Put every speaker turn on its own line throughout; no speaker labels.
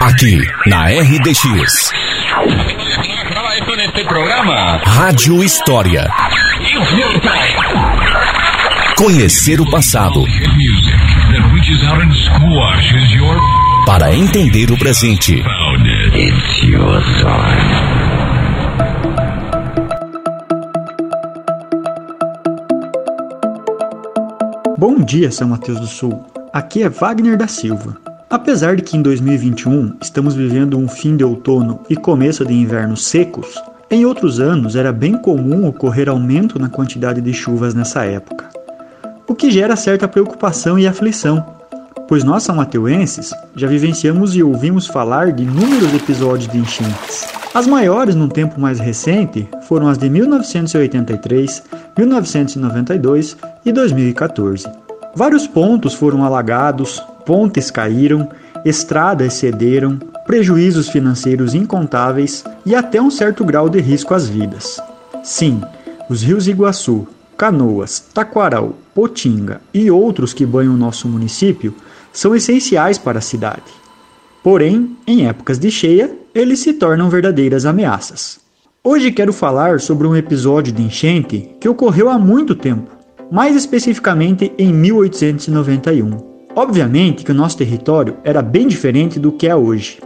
Aqui, na RDX. Rádio História. Conhecer o passado. Para entender o presente.
Bom dia, São Mateus do Sul. Aqui é Wagner da Silva. Apesar de que em 2021 estamos vivendo um fim de outono e começo de inverno secos, em outros anos era bem comum ocorrer aumento na quantidade de chuvas nessa época, o que gera certa preocupação e aflição, pois nós mateuenses já vivenciamos e ouvimos falar de inúmeros episódios de enchentes. As maiores num tempo mais recente foram as de 1983, 1992 e 2014. Vários pontos foram alagados, pontes caíram, estradas cederam, prejuízos financeiros incontáveis e até um certo grau de risco às vidas. Sim, os rios Iguaçu, Canoas, Taquaral, Potinga e outros que banham nosso município são essenciais para a cidade. Porém, em épocas de cheia, eles se tornam verdadeiras ameaças. Hoje quero falar sobre um episódio de enchente que ocorreu há muito tempo, mais especificamente em 1891. Obviamente que o nosso território era bem diferente do que é hoje.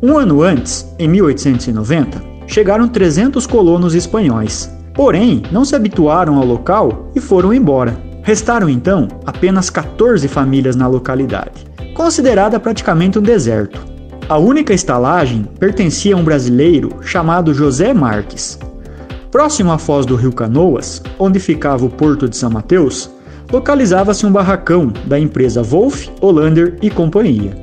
Um ano antes, em 1890, chegaram 300 colonos espanhóis. Porém, não se habituaram ao local e foram embora. Restaram então apenas 14 famílias na localidade, considerada praticamente um deserto. A única estalagem pertencia a um brasileiro chamado José Marques. Próximo à foz do rio Canoas, onde ficava o porto de São Mateus, localizava-se um barracão da empresa Wolf, Hollander e Companhia.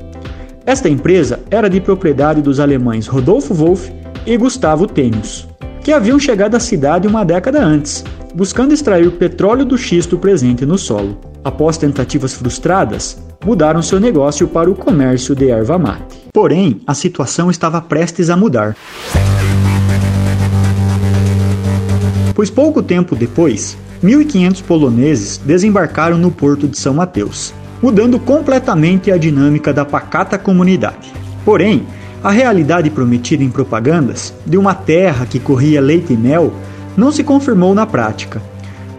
Esta empresa era de propriedade dos alemães Rodolfo Wolff e Gustavo Tênios, que haviam chegado à cidade uma década antes buscando extrair petróleo do xisto presente no solo. Após tentativas frustradas, mudaram seu negócio para o comércio de erva mate. Porém, a situação estava prestes a mudar. Pois pouco tempo depois, 1.500 poloneses desembarcaram no porto de São Mateus, mudando completamente a dinâmica da pacata comunidade. Porém, a realidade prometida em propagandas de uma terra que corria leite e mel não se confirmou na prática.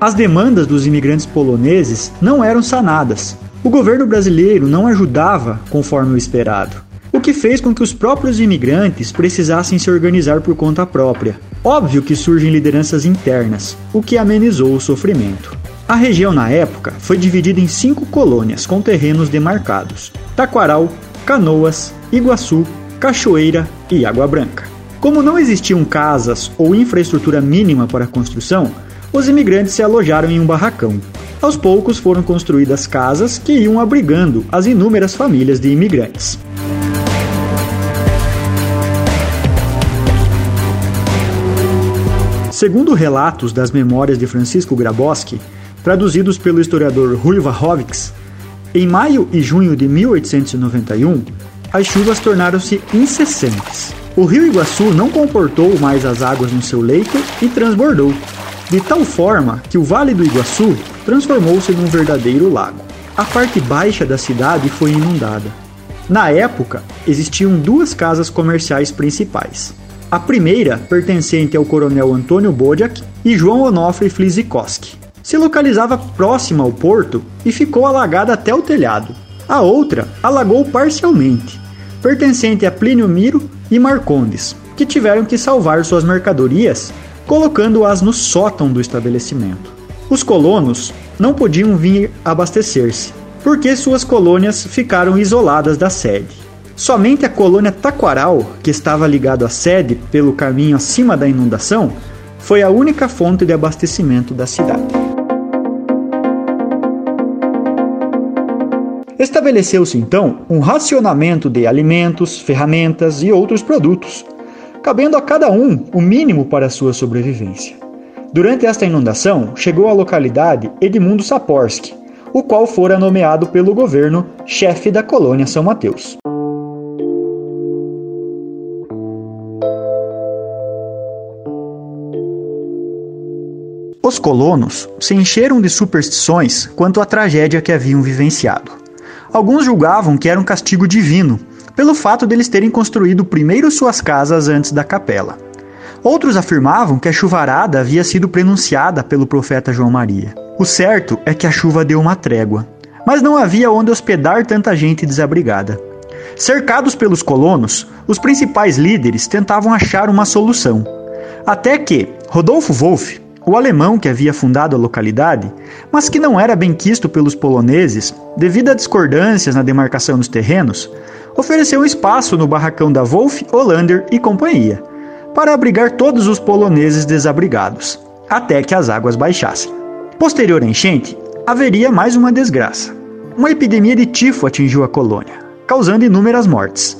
As demandas dos imigrantes poloneses não eram sanadas. O governo brasileiro não ajudava conforme o esperado, o que fez com que os próprios imigrantes precisassem se organizar por conta própria. Óbvio que surgem lideranças internas, o que amenizou o sofrimento. A região na época foi dividida em cinco colônias com terrenos demarcados: Taquaral, Canoas, Iguaçu, Cachoeira e Água Branca. Como não existiam casas ou infraestrutura mínima para a construção, os imigrantes se alojaram em um barracão. Aos poucos foram construídas casas que iam abrigando as inúmeras famílias de imigrantes. Segundo relatos das memórias de Francisco Grabowski, traduzidos pelo historiador Rui Vahovics, em maio e junho de 1891, as chuvas tornaram-se incessantes. O rio Iguaçu não comportou mais as águas no seu leito e transbordou, de tal forma que o Vale do Iguaçu transformou-se num verdadeiro lago. A parte baixa da cidade foi inundada. Na época, existiam duas casas comerciais principais. A primeira, pertencente ao coronel Antônio Bodiak e João Onofre Flizikoski, se localizava próxima ao porto e ficou alagada até o telhado. A outra alagou parcialmente, pertencente a Plínio Miro e Marcondes, que tiveram que salvar suas mercadorias, colocando-as no sótão do estabelecimento. Os colonos não podiam vir abastecer-se, porque suas colônias ficaram isoladas da sede. Somente a colônia Taquaral, que estava ligado à sede pelo caminho acima da inundação, foi a única fonte de abastecimento da cidade. Estabeleceu-se então um racionamento de alimentos, ferramentas e outros produtos, cabendo a cada um o mínimo para sua sobrevivência. Durante esta inundação, chegou à localidade Edmundo Saporsky, o qual fora nomeado pelo governo chefe da colônia São Mateus. Os colonos se encheram de superstições quanto à tragédia que haviam vivenciado. Alguns julgavam que era um castigo divino, pelo fato deles terem construído primeiro suas casas antes da capela. Outros afirmavam que a chuvarada havia sido prenunciada pelo profeta João Maria. O certo é que a chuva deu uma trégua, mas não havia onde hospedar tanta gente desabrigada. Cercados pelos colonos, os principais líderes tentavam achar uma solução. Até que Rodolfo Wolff, o alemão que havia fundado a localidade, mas que não era bem quisto pelos poloneses devido a discordâncias na demarcação dos terrenos, ofereceu espaço no barracão da Wolff, Hollander e companhia, para abrigar todos os poloneses desabrigados, até que as águas baixassem. Posterior à enchente, haveria mais uma desgraça. Uma epidemia de tifo atingiu a colônia causando inúmeras mortes.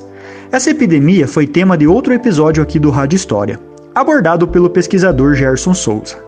Essa epidemia foi tema de outro episódio aqui do Rádio História, abordado pelo pesquisador Gerson Souza.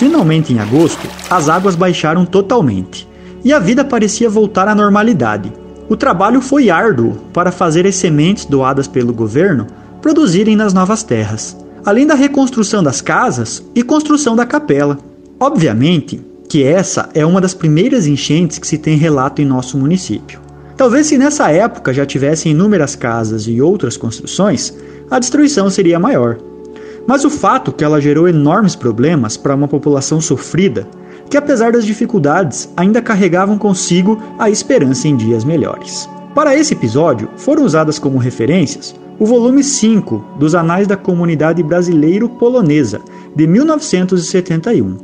Finalmente, em agosto, as águas baixaram totalmente e a vida parecia voltar à normalidade. O trabalho foi árduo para fazer as sementes doadas pelo governo produzirem nas novas terras, além da reconstrução das casas e construção da capela. Obviamente que essa é uma das primeiras enchentes que se tem relato em nosso município. Talvez se nessa época já tivessem inúmeras casas e outras construções, a destruição seria maior. Mas o fato que ela gerou enormes problemas para uma população sofrida, que apesar das dificuldades ainda carregavam consigo a esperança em dias melhores. Para esse episódio, foram usadas como referências o volume 5 dos Anais da Comunidade Brasileiro-Polonesa, de 1971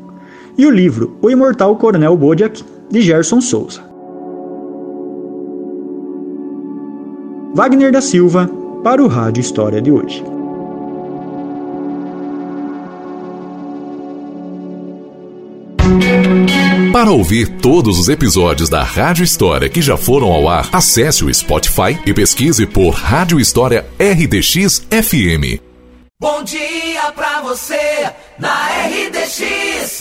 e o livro O Imortal Coronel Bojack, de Gerson Souza. Wagner da Silva, para o Rádio História de hoje.
Para ouvir todos os episódios da Rádio História que já foram ao ar, acesse o Spotify e pesquise por Rádio História RDX FM.
Bom dia pra você na RDX.